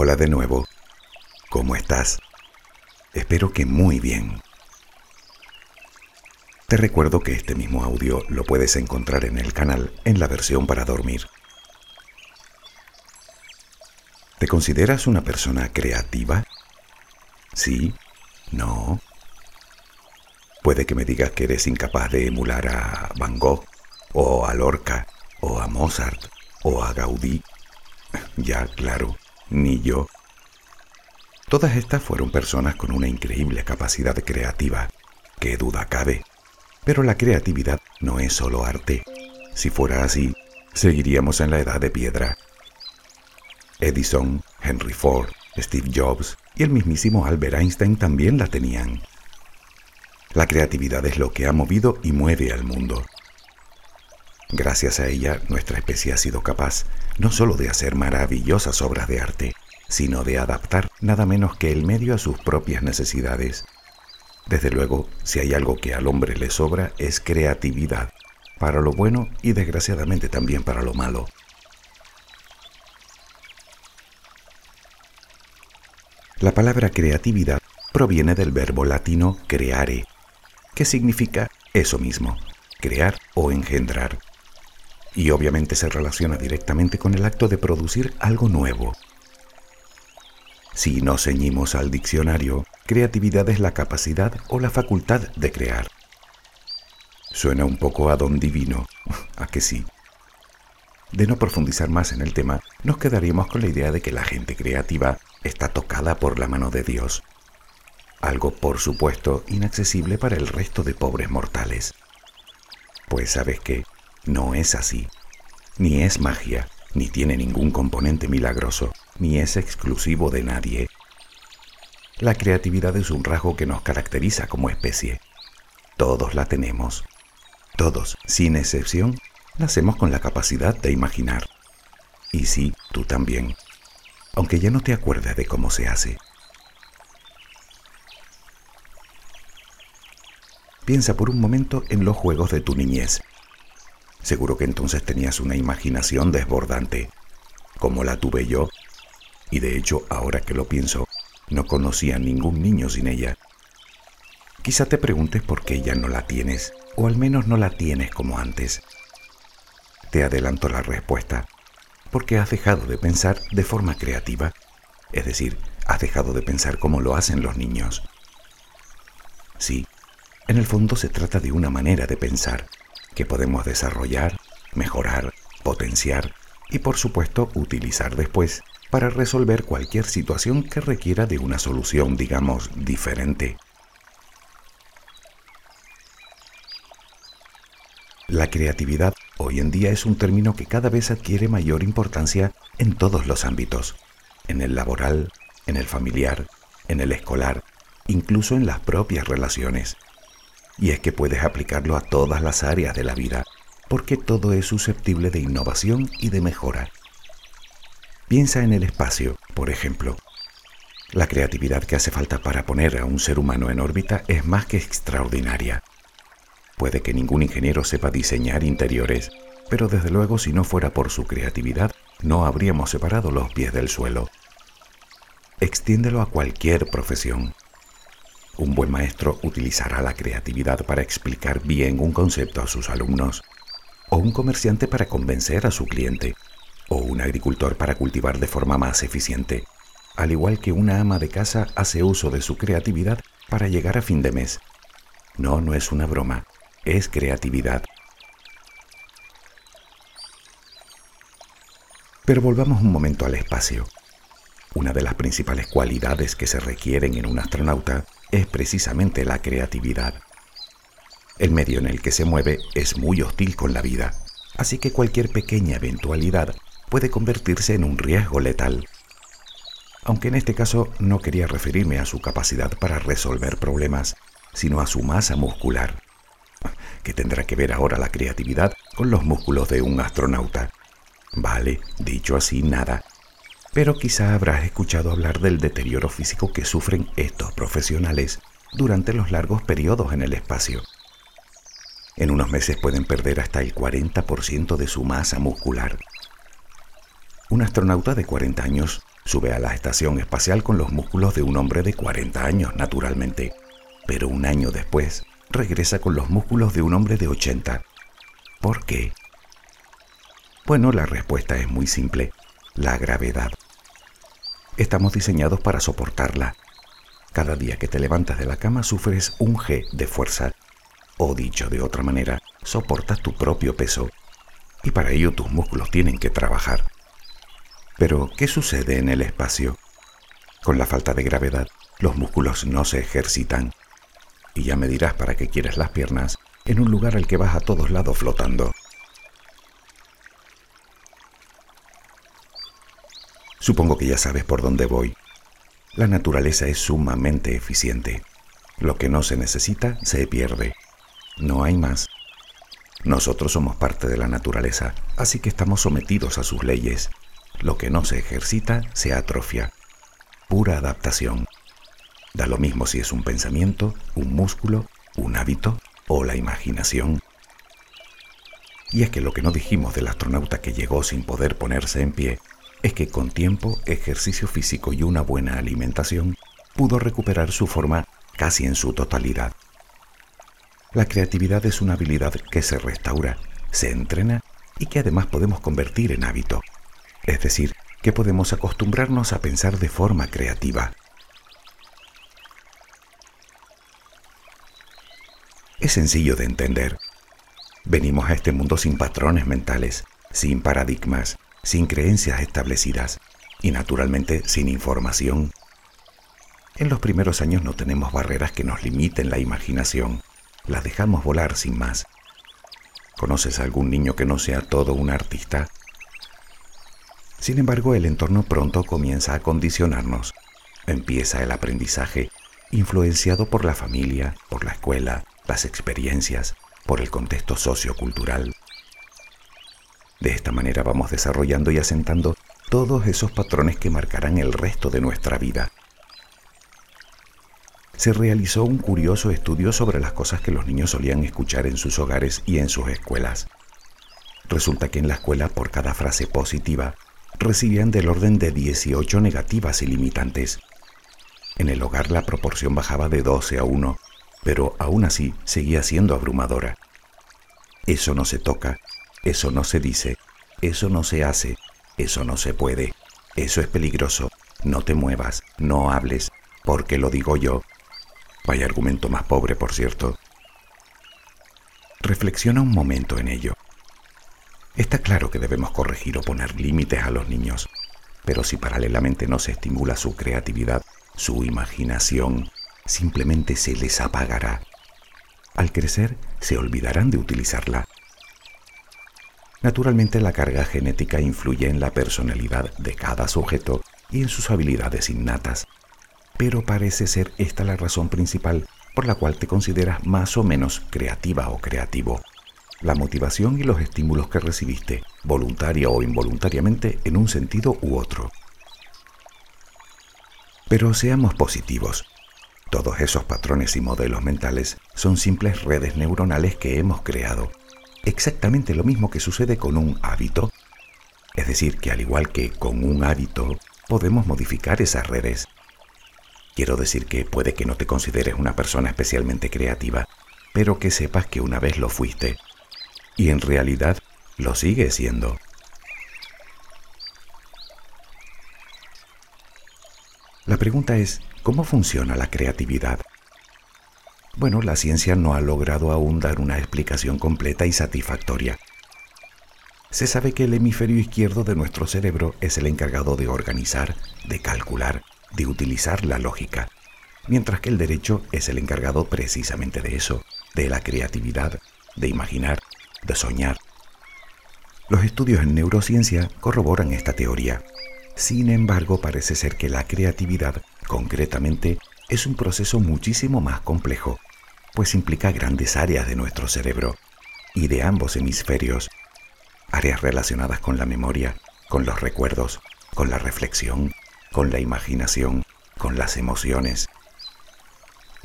Hola de nuevo. ¿Cómo estás? Espero que muy bien. Te recuerdo que este mismo audio lo puedes encontrar en el canal en la versión para dormir. ¿Te consideras una persona creativa? ¿Sí? ¿No? Puede que me digas que eres incapaz de emular a Van Gogh, o a Lorca, o a Mozart, o a Gaudí. Ya, claro, ni yo. Todas estas fueron personas con una increíble capacidad creativa, qué duda cabe. Pero la creatividad no es solo arte. Si fuera así, seguiríamos en la edad de piedra. Edison, Henry Ford, Steve Jobs y el mismísimo Albert Einstein también la tenían. La creatividad es lo que ha movido y mueve al mundo. Gracias a ella, nuestra especie ha sido capaz no solo de hacer maravillosas obras de arte, sino de adaptar nada menos que el medio a sus propias necesidades. Desde luego, si hay algo que al hombre le sobra es creatividad, para lo bueno y desgraciadamente también para lo malo. La palabra creatividad proviene del verbo latino creare, que significa eso mismo, crear o engendrar. Y obviamente se relaciona directamente con el acto de producir algo nuevo. Si nos ceñimos al diccionario, creatividad es la capacidad o la facultad de crear. Suena un poco a don divino, a que sí. De no profundizar más en el tema, nos quedaríamos con la idea de que la gente creativa está tocada por la mano de Dios. Algo, por supuesto, inaccesible para el resto de pobres mortales. Pues sabes qué, no es así. Ni es magia, ni tiene ningún componente milagroso, ni es exclusivo de nadie. La creatividad es un rasgo que nos caracteriza como especie. Todos la tenemos. Todos, sin excepción, nacemos con la capacidad de imaginar. Y sí, tú también aunque ya no te acuerdas de cómo se hace. Piensa por un momento en los juegos de tu niñez. Seguro que entonces tenías una imaginación desbordante, como la tuve yo, y de hecho, ahora que lo pienso, no conocía ningún niño sin ella. Quizá te preguntes por qué ya no la tienes, o al menos no la tienes como antes. Te adelanto la respuesta porque has dejado de pensar de forma creativa, es decir, has dejado de pensar como lo hacen los niños. Sí, en el fondo se trata de una manera de pensar que podemos desarrollar, mejorar, potenciar y por supuesto utilizar después para resolver cualquier situación que requiera de una solución, digamos, diferente. La creatividad hoy en día es un término que cada vez adquiere mayor importancia en todos los ámbitos, en el laboral, en el familiar, en el escolar, incluso en las propias relaciones. Y es que puedes aplicarlo a todas las áreas de la vida, porque todo es susceptible de innovación y de mejora. Piensa en el espacio, por ejemplo. La creatividad que hace falta para poner a un ser humano en órbita es más que extraordinaria. Puede que ningún ingeniero sepa diseñar interiores, pero desde luego si no fuera por su creatividad, no habríamos separado los pies del suelo. Extiéndelo a cualquier profesión. Un buen maestro utilizará la creatividad para explicar bien un concepto a sus alumnos, o un comerciante para convencer a su cliente, o un agricultor para cultivar de forma más eficiente, al igual que una ama de casa hace uso de su creatividad para llegar a fin de mes. No, no es una broma es creatividad. Pero volvamos un momento al espacio. Una de las principales cualidades que se requieren en un astronauta es precisamente la creatividad. El medio en el que se mueve es muy hostil con la vida, así que cualquier pequeña eventualidad puede convertirse en un riesgo letal. Aunque en este caso no quería referirme a su capacidad para resolver problemas, sino a su masa muscular que tendrá que ver ahora la creatividad con los músculos de un astronauta. Vale, dicho así, nada. Pero quizá habrás escuchado hablar del deterioro físico que sufren estos profesionales durante los largos periodos en el espacio. En unos meses pueden perder hasta el 40% de su masa muscular. Un astronauta de 40 años sube a la estación espacial con los músculos de un hombre de 40 años, naturalmente, pero un año después regresa con los músculos de un hombre de 80. ¿Por qué? Bueno, la respuesta es muy simple, la gravedad. Estamos diseñados para soportarla. Cada día que te levantas de la cama sufres un G de fuerza, o dicho de otra manera, soportas tu propio peso, y para ello tus músculos tienen que trabajar. Pero, ¿qué sucede en el espacio? Con la falta de gravedad, los músculos no se ejercitan. Y ya me dirás para qué quieres las piernas en un lugar al que vas a todos lados flotando. Supongo que ya sabes por dónde voy. La naturaleza es sumamente eficiente. Lo que no se necesita se pierde. No hay más. Nosotros somos parte de la naturaleza, así que estamos sometidos a sus leyes lo que no se ejercita se atrofia. Pura adaptación. Da lo mismo si es un pensamiento, un músculo, un hábito o la imaginación. Y es que lo que no dijimos del astronauta que llegó sin poder ponerse en pie es que con tiempo, ejercicio físico y una buena alimentación pudo recuperar su forma casi en su totalidad. La creatividad es una habilidad que se restaura, se entrena y que además podemos convertir en hábito. Es decir, que podemos acostumbrarnos a pensar de forma creativa. Es sencillo de entender. Venimos a este mundo sin patrones mentales, sin paradigmas, sin creencias establecidas y naturalmente sin información. En los primeros años no tenemos barreras que nos limiten la imaginación, la dejamos volar sin más. ¿Conoces a algún niño que no sea todo un artista? Sin embargo, el entorno pronto comienza a condicionarnos. Empieza el aprendizaje, influenciado por la familia, por la escuela, las experiencias, por el contexto sociocultural. De esta manera vamos desarrollando y asentando todos esos patrones que marcarán el resto de nuestra vida. Se realizó un curioso estudio sobre las cosas que los niños solían escuchar en sus hogares y en sus escuelas. Resulta que en la escuela por cada frase positiva recibían del orden de 18 negativas y limitantes. En el hogar la proporción bajaba de 12 a 1, pero aún así seguía siendo abrumadora. Eso no se toca, eso no se dice, eso no se hace, eso no se puede, eso es peligroso, no te muevas, no hables, porque lo digo yo. Vaya argumento más pobre, por cierto. Reflexiona un momento en ello. Está claro que debemos corregir o poner límites a los niños, pero si paralelamente no se estimula su creatividad, su imaginación, simplemente se les apagará. Al crecer, se olvidarán de utilizarla. Naturalmente la carga genética influye en la personalidad de cada sujeto y en sus habilidades innatas, pero parece ser esta la razón principal por la cual te consideras más o menos creativa o creativo la motivación y los estímulos que recibiste, voluntaria o involuntariamente, en un sentido u otro. Pero seamos positivos. Todos esos patrones y modelos mentales son simples redes neuronales que hemos creado. Exactamente lo mismo que sucede con un hábito. Es decir, que al igual que con un hábito, podemos modificar esas redes. Quiero decir que puede que no te consideres una persona especialmente creativa, pero que sepas que una vez lo fuiste y en realidad lo sigue siendo. La pregunta es, ¿cómo funciona la creatividad? Bueno, la ciencia no ha logrado aún dar una explicación completa y satisfactoria. Se sabe que el hemisferio izquierdo de nuestro cerebro es el encargado de organizar, de calcular, de utilizar la lógica, mientras que el derecho es el encargado precisamente de eso, de la creatividad, de imaginar, de soñar. Los estudios en neurociencia corroboran esta teoría. Sin embargo, parece ser que la creatividad, concretamente, es un proceso muchísimo más complejo, pues implica grandes áreas de nuestro cerebro y de ambos hemisferios, áreas relacionadas con la memoria, con los recuerdos, con la reflexión, con la imaginación, con las emociones.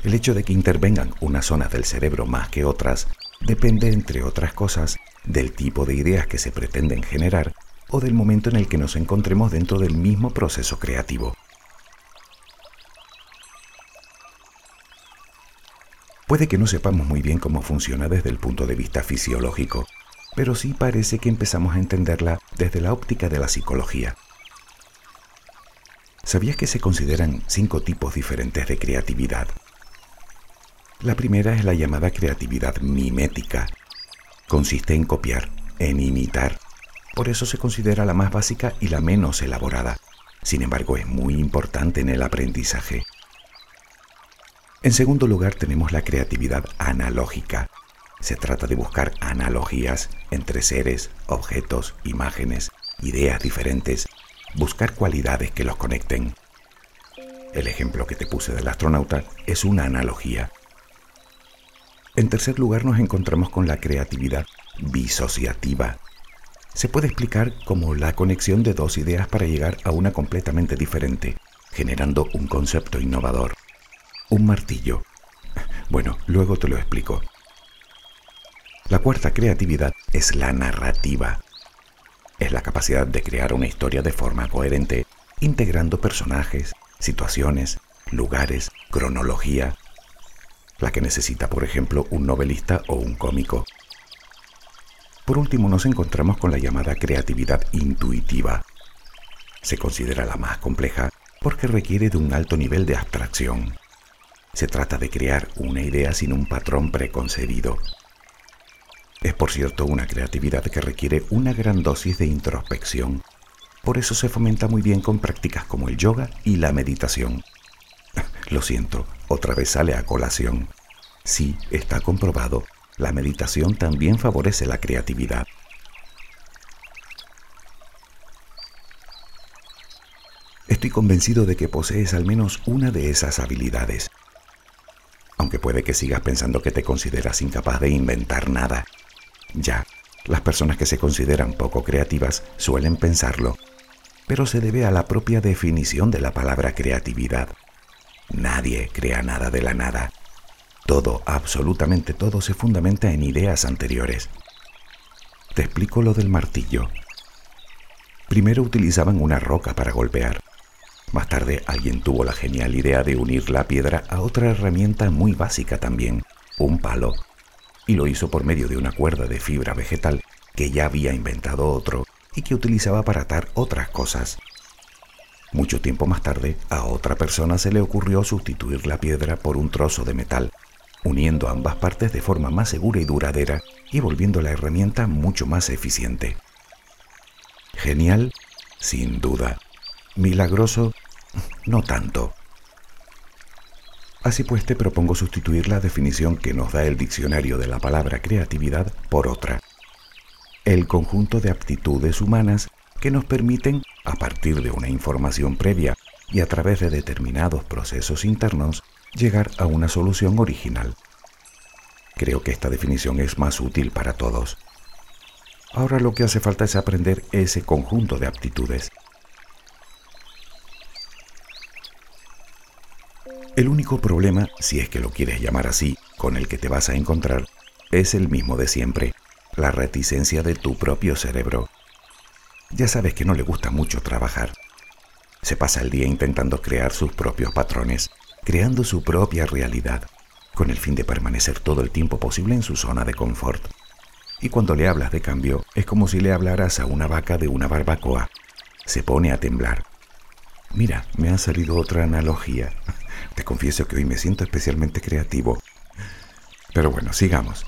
El hecho de que intervengan unas zonas del cerebro más que otras depende, entre otras cosas, del tipo de ideas que se pretenden generar o del momento en el que nos encontremos dentro del mismo proceso creativo. Puede que no sepamos muy bien cómo funciona desde el punto de vista fisiológico, pero sí parece que empezamos a entenderla desde la óptica de la psicología. ¿Sabías que se consideran cinco tipos diferentes de creatividad? La primera es la llamada creatividad mimética. Consiste en copiar, en imitar. Por eso se considera la más básica y la menos elaborada. Sin embargo, es muy importante en el aprendizaje. En segundo lugar tenemos la creatividad analógica. Se trata de buscar analogías entre seres, objetos, imágenes, ideas diferentes, buscar cualidades que los conecten. El ejemplo que te puse del astronauta es una analogía. En tercer lugar nos encontramos con la creatividad disociativa. Se puede explicar como la conexión de dos ideas para llegar a una completamente diferente, generando un concepto innovador un martillo. Bueno, luego te lo explico. La cuarta creatividad es la narrativa. Es la capacidad de crear una historia de forma coherente, integrando personajes, situaciones, lugares, cronología, la que necesita, por ejemplo, un novelista o un cómico. Por último, nos encontramos con la llamada creatividad intuitiva. Se considera la más compleja porque requiere de un alto nivel de abstracción. Se trata de crear una idea sin un patrón preconcebido. Es por cierto una creatividad que requiere una gran dosis de introspección. Por eso se fomenta muy bien con prácticas como el yoga y la meditación. Lo siento, otra vez sale a colación. Sí, está comprobado, la meditación también favorece la creatividad. Estoy convencido de que posees al menos una de esas habilidades aunque puede que sigas pensando que te consideras incapaz de inventar nada. Ya, las personas que se consideran poco creativas suelen pensarlo, pero se debe a la propia definición de la palabra creatividad. Nadie crea nada de la nada. Todo, absolutamente todo, se fundamenta en ideas anteriores. Te explico lo del martillo. Primero utilizaban una roca para golpear. Más tarde alguien tuvo la genial idea de unir la piedra a otra herramienta muy básica también, un palo, y lo hizo por medio de una cuerda de fibra vegetal que ya había inventado otro y que utilizaba para atar otras cosas. Mucho tiempo más tarde, a otra persona se le ocurrió sustituir la piedra por un trozo de metal, uniendo ambas partes de forma más segura y duradera y volviendo la herramienta mucho más eficiente. Genial, sin duda. Milagroso, no tanto. Así pues te propongo sustituir la definición que nos da el diccionario de la palabra creatividad por otra. El conjunto de aptitudes humanas que nos permiten, a partir de una información previa y a través de determinados procesos internos, llegar a una solución original. Creo que esta definición es más útil para todos. Ahora lo que hace falta es aprender ese conjunto de aptitudes El único problema, si es que lo quieres llamar así, con el que te vas a encontrar, es el mismo de siempre, la reticencia de tu propio cerebro. Ya sabes que no le gusta mucho trabajar. Se pasa el día intentando crear sus propios patrones, creando su propia realidad, con el fin de permanecer todo el tiempo posible en su zona de confort. Y cuando le hablas de cambio, es como si le hablaras a una vaca de una barbacoa. Se pone a temblar. Mira, me ha salido otra analogía. Te confieso que hoy me siento especialmente creativo. Pero bueno, sigamos.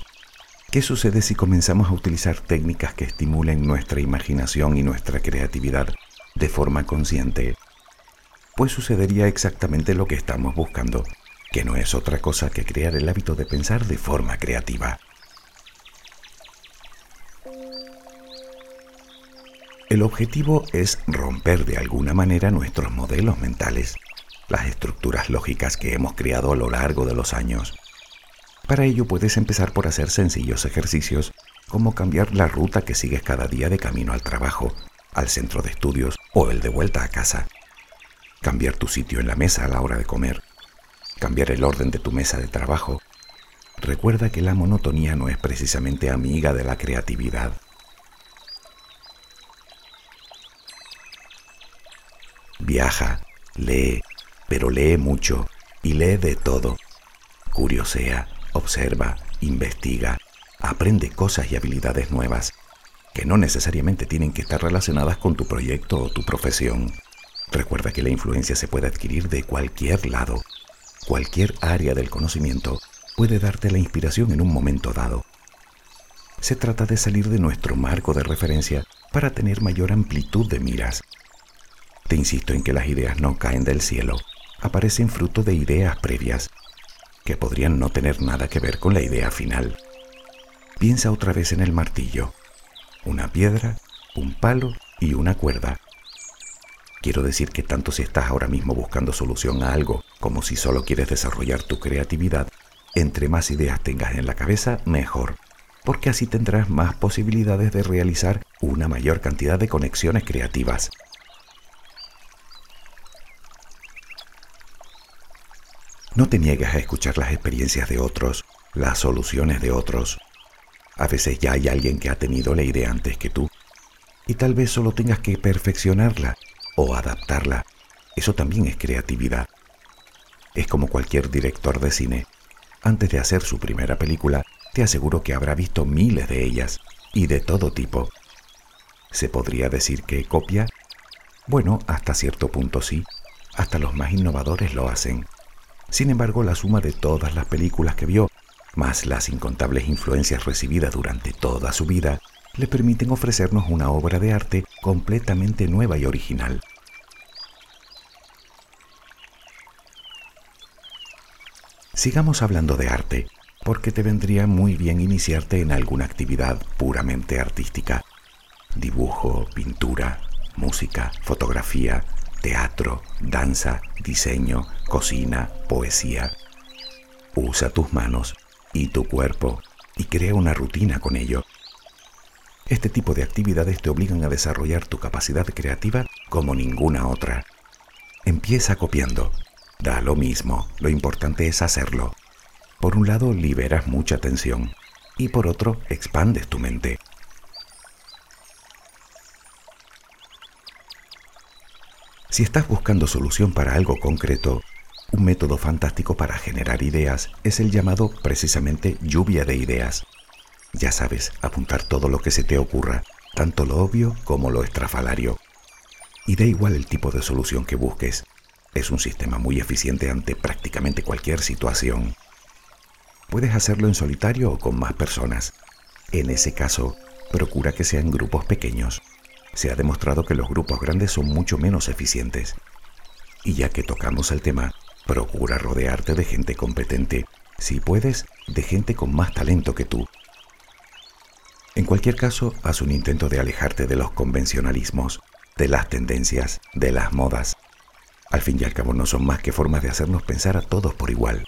¿Qué sucede si comenzamos a utilizar técnicas que estimulen nuestra imaginación y nuestra creatividad de forma consciente? Pues sucedería exactamente lo que estamos buscando, que no es otra cosa que crear el hábito de pensar de forma creativa. El objetivo es romper de alguna manera nuestros modelos mentales las estructuras lógicas que hemos creado a lo largo de los años. Para ello puedes empezar por hacer sencillos ejercicios como cambiar la ruta que sigues cada día de camino al trabajo, al centro de estudios o el de vuelta a casa. Cambiar tu sitio en la mesa a la hora de comer. Cambiar el orden de tu mesa de trabajo. Recuerda que la monotonía no es precisamente amiga de la creatividad. Viaja, lee, pero lee mucho y lee de todo. Curiosea, observa, investiga, aprende cosas y habilidades nuevas que no necesariamente tienen que estar relacionadas con tu proyecto o tu profesión. Recuerda que la influencia se puede adquirir de cualquier lado. Cualquier área del conocimiento puede darte la inspiración en un momento dado. Se trata de salir de nuestro marco de referencia para tener mayor amplitud de miras. Te insisto en que las ideas no caen del cielo, aparecen fruto de ideas previas, que podrían no tener nada que ver con la idea final. Piensa otra vez en el martillo una piedra, un palo y una cuerda. Quiero decir que tanto si estás ahora mismo buscando solución a algo como si solo quieres desarrollar tu creatividad, entre más ideas tengas en la cabeza, mejor, porque así tendrás más posibilidades de realizar una mayor cantidad de conexiones creativas. No te niegues a escuchar las experiencias de otros, las soluciones de otros. A veces ya hay alguien que ha tenido la idea antes que tú y tal vez solo tengas que perfeccionarla o adaptarla. Eso también es creatividad. Es como cualquier director de cine. Antes de hacer su primera película, te aseguro que habrá visto miles de ellas y de todo tipo. ¿Se podría decir que copia? Bueno, hasta cierto punto sí. Hasta los más innovadores lo hacen. Sin embargo, la suma de todas las películas que vio más las incontables influencias recibidas durante toda su vida, le permiten ofrecernos una obra de arte completamente nueva y original. Sigamos hablando de arte, porque te vendría muy bien iniciarte en alguna actividad puramente artística. Dibujo, pintura, música, fotografía, teatro, danza, diseño, cocina, poesía. Usa tus manos y tu cuerpo y crea una rutina con ello. Este tipo de actividades te obligan a desarrollar tu capacidad creativa como ninguna otra. Empieza copiando. Da lo mismo, lo importante es hacerlo. Por un lado liberas mucha tensión y por otro expandes tu mente. Si estás buscando solución para algo concreto, un método fantástico para generar ideas es el llamado precisamente lluvia de ideas. Ya sabes, apuntar todo lo que se te ocurra, tanto lo obvio como lo estrafalario. Y da igual el tipo de solución que busques. Es un sistema muy eficiente ante prácticamente cualquier situación. Puedes hacerlo en solitario o con más personas. En ese caso, procura que sean grupos pequeños. Se ha demostrado que los grupos grandes son mucho menos eficientes. Y ya que tocamos el tema, Procura rodearte de gente competente, si puedes, de gente con más talento que tú. En cualquier caso, haz un intento de alejarte de los convencionalismos, de las tendencias, de las modas. Al fin y al cabo no son más que formas de hacernos pensar a todos por igual.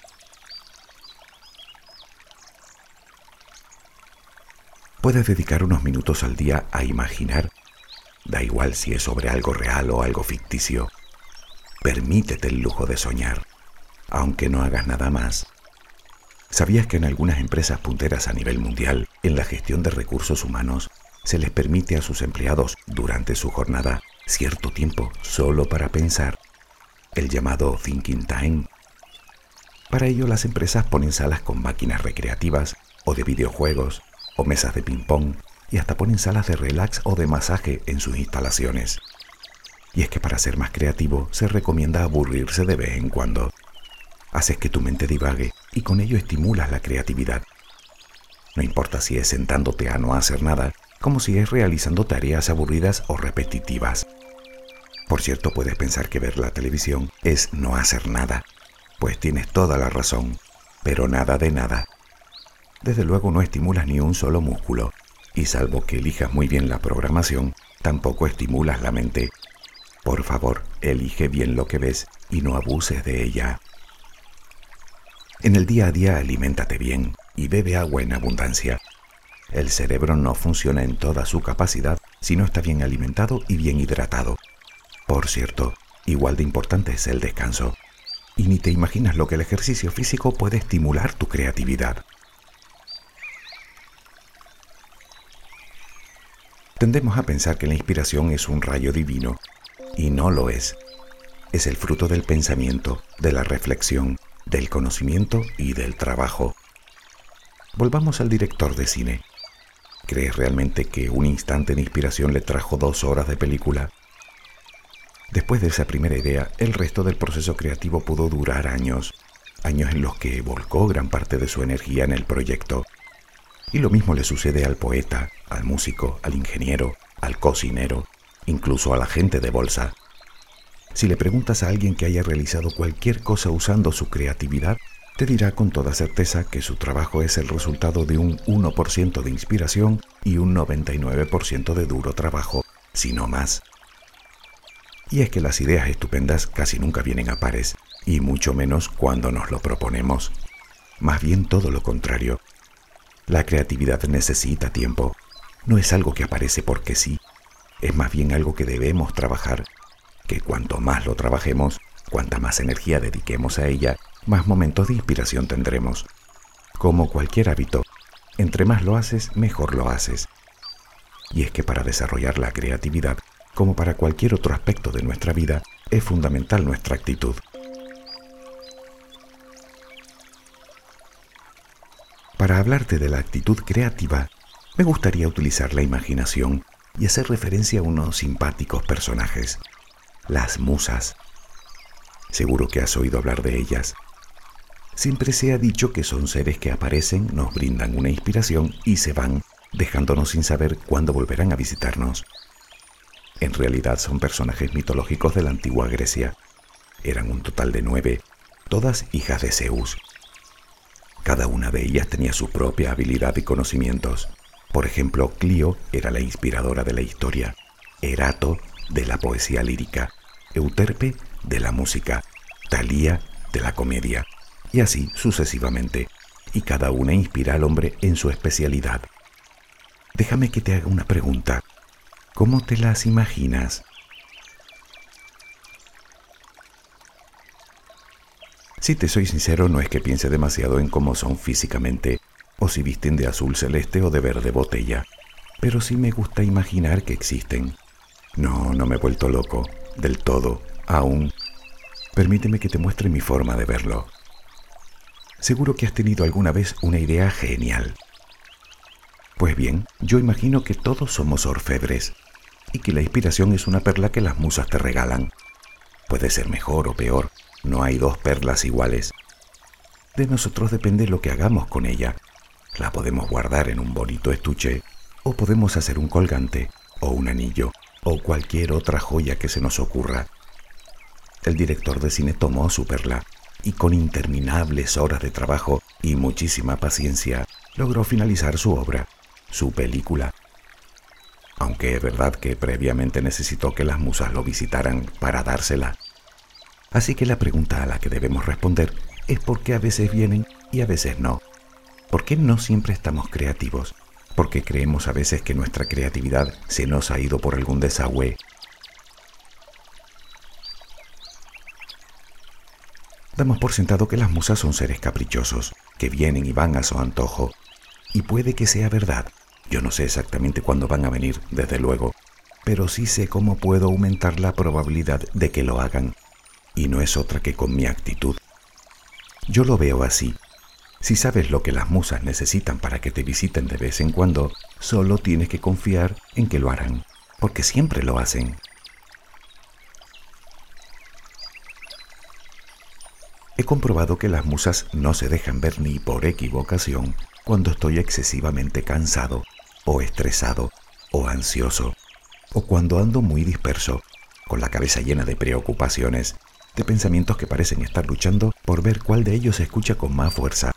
Puedes dedicar unos minutos al día a imaginar, da igual si es sobre algo real o algo ficticio. Permítete el lujo de soñar aunque no hagas nada más. ¿Sabías que en algunas empresas punteras a nivel mundial, en la gestión de recursos humanos, se les permite a sus empleados durante su jornada cierto tiempo solo para pensar, el llamado thinking time? Para ello las empresas ponen salas con máquinas recreativas o de videojuegos o mesas de ping-pong y hasta ponen salas de relax o de masaje en sus instalaciones. Y es que para ser más creativo se recomienda aburrirse de vez en cuando haces que tu mente divague y con ello estimulas la creatividad. No importa si es sentándote a no hacer nada, como si es realizando tareas aburridas o repetitivas. Por cierto, puedes pensar que ver la televisión es no hacer nada, pues tienes toda la razón, pero nada de nada. Desde luego no estimulas ni un solo músculo, y salvo que elijas muy bien la programación, tampoco estimulas la mente. Por favor, elige bien lo que ves y no abuses de ella. En el día a día aliméntate bien y bebe agua en abundancia. El cerebro no funciona en toda su capacidad si no está bien alimentado y bien hidratado. Por cierto, igual de importante es el descanso. Y ni te imaginas lo que el ejercicio físico puede estimular tu creatividad. Tendemos a pensar que la inspiración es un rayo divino, y no lo es. es el fruto del pensamiento, de la reflexión, del conocimiento y del trabajo. Volvamos al director de cine. ¿Crees realmente que un instante de inspiración le trajo dos horas de película? Después de esa primera idea, el resto del proceso creativo pudo durar años, años en los que volcó gran parte de su energía en el proyecto. Y lo mismo le sucede al poeta, al músico, al ingeniero, al cocinero, incluso a la gente de bolsa. Si le preguntas a alguien que haya realizado cualquier cosa usando su creatividad, te dirá con toda certeza que su trabajo es el resultado de un 1% de inspiración y un 99% de duro trabajo, si no más. Y es que las ideas estupendas casi nunca vienen a pares, y mucho menos cuando nos lo proponemos. Más bien todo lo contrario. La creatividad necesita tiempo. No es algo que aparece porque sí. Es más bien algo que debemos trabajar, que cuanto más lo trabajemos, cuanta más energía dediquemos a ella, más momentos de inspiración tendremos. Como cualquier hábito, entre más lo haces, mejor lo haces. Y es que para desarrollar la creatividad como para cualquier otro aspecto de nuestra vida, es fundamental nuestra actitud. Para hablarte de la actitud creativa, me gustaría utilizar la imaginación y hacer referencia a unos simpáticos personajes, las musas. Seguro que has oído hablar de ellas. Siempre se ha dicho que son seres que aparecen, nos brindan una inspiración y se van, dejándonos sin saber cuándo volverán a visitarnos. En realidad son personajes mitológicos de la antigua Grecia. Eran un total de nueve, todas hijas de Zeus. Cada una de ellas tenía su propia habilidad y conocimientos. Por ejemplo, Clio era la inspiradora de la historia, Erato de la poesía lírica, Euterpe de la música, Talía de la comedia, y así sucesivamente, y cada una inspira al hombre en su especialidad. Déjame que te haga una pregunta. ¿Cómo te las imaginas? Si te soy sincero, no es que piense demasiado en cómo son físicamente, o si visten de azul celeste o de verde botella, pero sí me gusta imaginar que existen. No, no me he vuelto loco, del todo, aún. Permíteme que te muestre mi forma de verlo. Seguro que has tenido alguna vez una idea genial. Pues bien, yo imagino que todos somos orfebres, y que la inspiración es una perla que las musas te regalan. Puede ser mejor o peor, no hay dos perlas iguales. De nosotros depende lo que hagamos con ella. La podemos guardar en un bonito estuche, o podemos hacer un colgante, o un anillo, o cualquier otra joya que se nos ocurra. El director de cine tomó su perla y con interminables horas de trabajo y muchísima paciencia logró finalizar su obra, su película, aunque es verdad que previamente necesitó que las musas lo visitaran para dársela. Así que la pregunta a la que debemos responder es por qué a veces vienen y a veces no. ¿Por qué no siempre estamos creativos? ¿Por qué creemos a veces que nuestra creatividad se nos ha ido por algún desagüe? Damos por sentado que las musas son seres caprichosos, que vienen y van a su antojo. Y puede que sea verdad, yo no sé exactamente cuándo van a venir, desde luego, pero sí sé cómo puedo aumentar la probabilidad de que lo hagan, y no es otra que con mi actitud. Yo lo veo así. Si sabes lo que las musas necesitan para que te visiten de vez en cuando, solo tienes que confiar en que lo harán, porque siempre lo hacen. He comprobado que las musas no se dejan ver ni por equivocación cuando estoy excesivamente cansado o estresado o ansioso, o cuando ando muy disperso, con la cabeza llena de preocupaciones, de pensamientos que parecen estar luchando por ver cuál de ellos se escucha con más fuerza.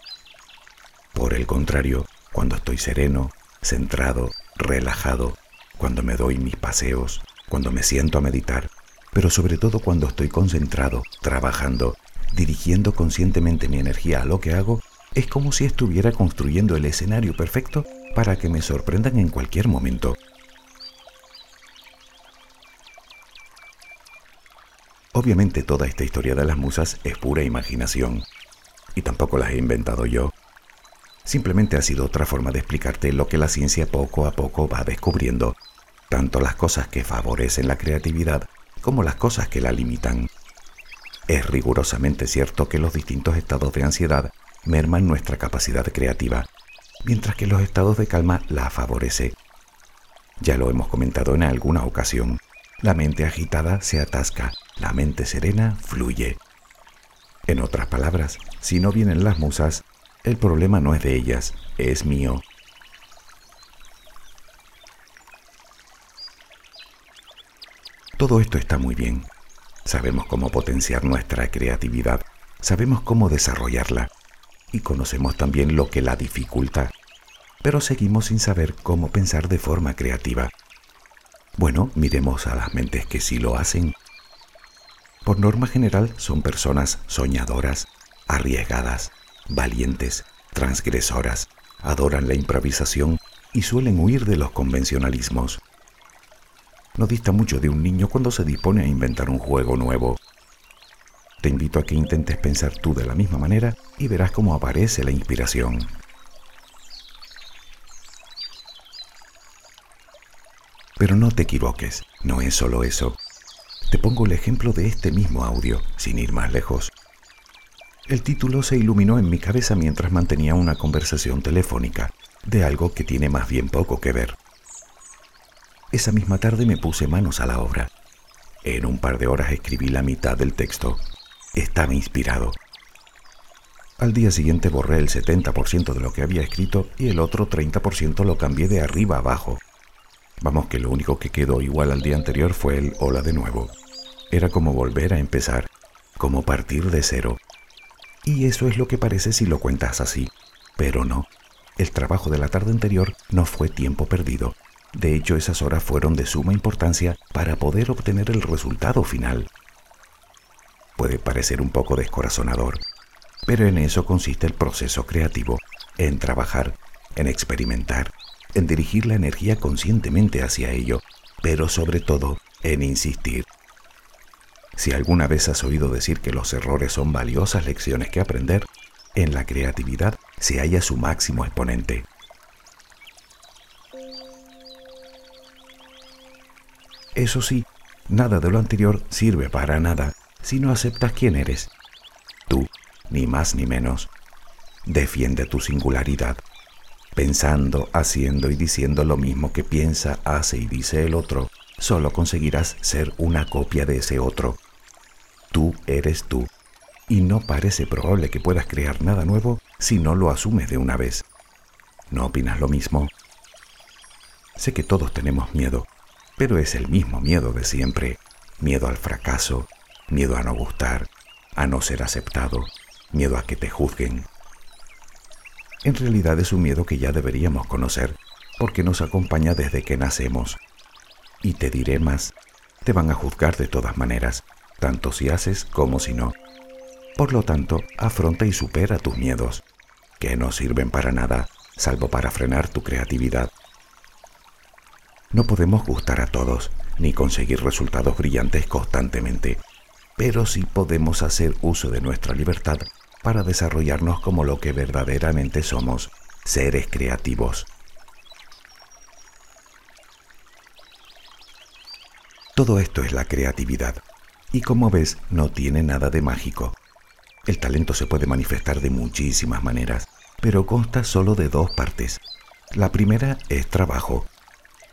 Por el contrario, cuando estoy sereno, centrado, relajado, cuando me doy mis paseos, cuando me siento a meditar, pero sobre todo cuando estoy concentrado, trabajando, dirigiendo conscientemente mi energía a lo que hago, es como si estuviera construyendo el escenario perfecto para que me sorprendan en cualquier momento. Obviamente toda esta historia de las musas es pura imaginación, y tampoco las he inventado yo. Simplemente ha sido otra forma de explicarte lo que la ciencia poco a poco va descubriendo, tanto las cosas que favorecen la creatividad como las cosas que la limitan. Es rigurosamente cierto que los distintos estados de ansiedad merman nuestra capacidad creativa, mientras que los estados de calma la favorece. Ya lo hemos comentado en alguna ocasión. La mente agitada se atasca, la mente serena fluye. En otras palabras, si no vienen las musas, el problema no es de ellas, es mío. Todo esto está muy bien. Sabemos cómo potenciar nuestra creatividad, sabemos cómo desarrollarla y conocemos también lo que la dificulta, pero seguimos sin saber cómo pensar de forma creativa. Bueno, miremos a las mentes que sí lo hacen. Por norma general son personas soñadoras, arriesgadas, valientes, transgresoras, adoran la improvisación y suelen huir de los convencionalismos no dista mucho de un niño cuando se dispone a inventar un juego nuevo. Te invito a que intentes pensar tú de la misma manera y verás cómo aparece la inspiración. Pero no te equivoques, no es solo eso. Te pongo el ejemplo de este mismo audio, sin ir más lejos. El título se iluminó en mi cabeza mientras mantenía una conversación telefónica de algo que tiene más bien poco que ver. Esa misma tarde me puse manos a la obra. En un par de horas escribí la mitad del texto. Estaba inspirado. Al día siguiente borré el 70% de lo que había escrito y el otro 30% lo cambié de arriba abajo. Vamos que lo único que quedó igual al día anterior fue el hola de nuevo. Era como volver a empezar, como partir de cero. Y eso es lo que parece si lo cuentas así. Pero no, el trabajo de la tarde anterior no fue tiempo perdido, de hecho, esas horas fueron de suma importancia para poder obtener el resultado final. Puede parecer un poco descorazonador, pero en eso consiste el proceso creativo, en trabajar, en experimentar, en dirigir la energía conscientemente hacia ello, pero sobre todo en insistir. Si alguna vez has oído decir que los errores son valiosas lecciones que aprender, en la creatividad se halla su máximo exponente. Eso sí, nada de lo anterior sirve para nada si no aceptas quién eres. Tú, ni más ni menos. Defiende tu singularidad, pensando, haciendo y diciendo lo mismo que piensa, hace y dice el otro. Solo conseguirás ser una copia de ese otro. Tú eres tú, y no parece probable que puedas crear nada nuevo si no lo asumes de una vez. ¿No opinas lo mismo? Sé que todos tenemos miedo, pero es el mismo miedo de siempre, miedo al fracaso, miedo a no gustar, a no ser aceptado, miedo a que te juzguen. En realidad es un miedo que ya deberíamos conocer, porque nos acompaña desde que nacemos. Y te diré más, te van a juzgar de todas maneras, tanto si haces como si no. Por lo tanto, afronta y supera tus miedos, que no sirven para nada, salvo para frenar tu creatividad. No podemos gustar a todos, ni conseguir resultados brillantes constantemente, pero sí podemos hacer uso de nuestra libertad para desarrollarnos como lo que verdaderamente somos, seres creativos. Todo esto es la creatividad, y como ves, no tiene nada de mágico. El talento se puede manifestar de muchísimas maneras, pero consta solo de dos partes. La primera es trabajo,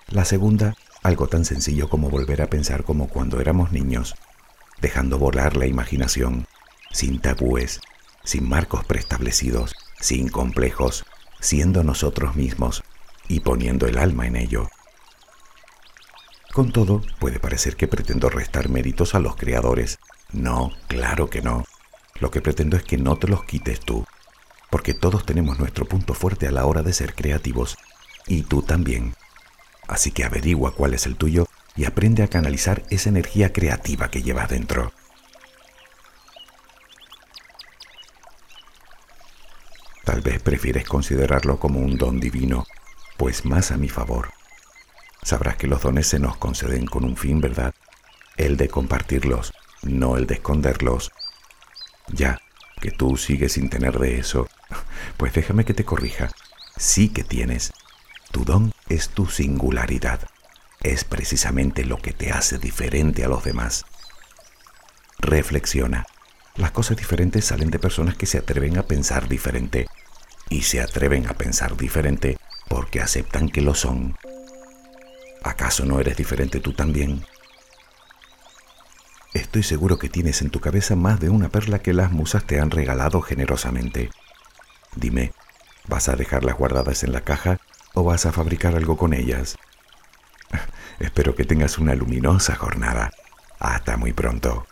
la segunda, algo tan sencillo como volver a pensar como cuando éramos niños, dejando volar la imaginación, sin tabúes, sin marcos preestablecidos, sin complejos, siendo nosotros mismos y poniendo el alma en ello. Con todo, puede parecer que pretendo restar méritos a los creadores. No, claro que no. Lo que pretendo es que no te los quites tú, porque todos tenemos nuestro punto fuerte a la hora de ser creativos, y tú también. Así que averigua cuál es el tuyo y aprende a canalizar esa energía creativa que llevas dentro. Tal vez prefieres considerarlo como un don divino, pues más a mi favor. Sabrás que los dones se nos conceden con un fin, ¿verdad? El de compartirlos, no el de esconderlos. Ya, que tú sigues sin tener de eso, pues déjame que te corrija. Sí que tienes, tu don es tu singularidad. Es precisamente lo que te hace diferente a los demás. Reflexiona. Las cosas diferentes salen de personas que se atreven a pensar diferente. Y se atreven a pensar diferente porque aceptan que lo son. ¿Acaso no eres diferente tú también? Estoy seguro que tienes en tu cabeza más de una perla que las musas te han regalado generosamente. Dime, ¿vas a dejarlas guardadas en la caja o vas a fabricar algo con ellas? Espero que tengas una luminosa jornada. Hasta muy pronto.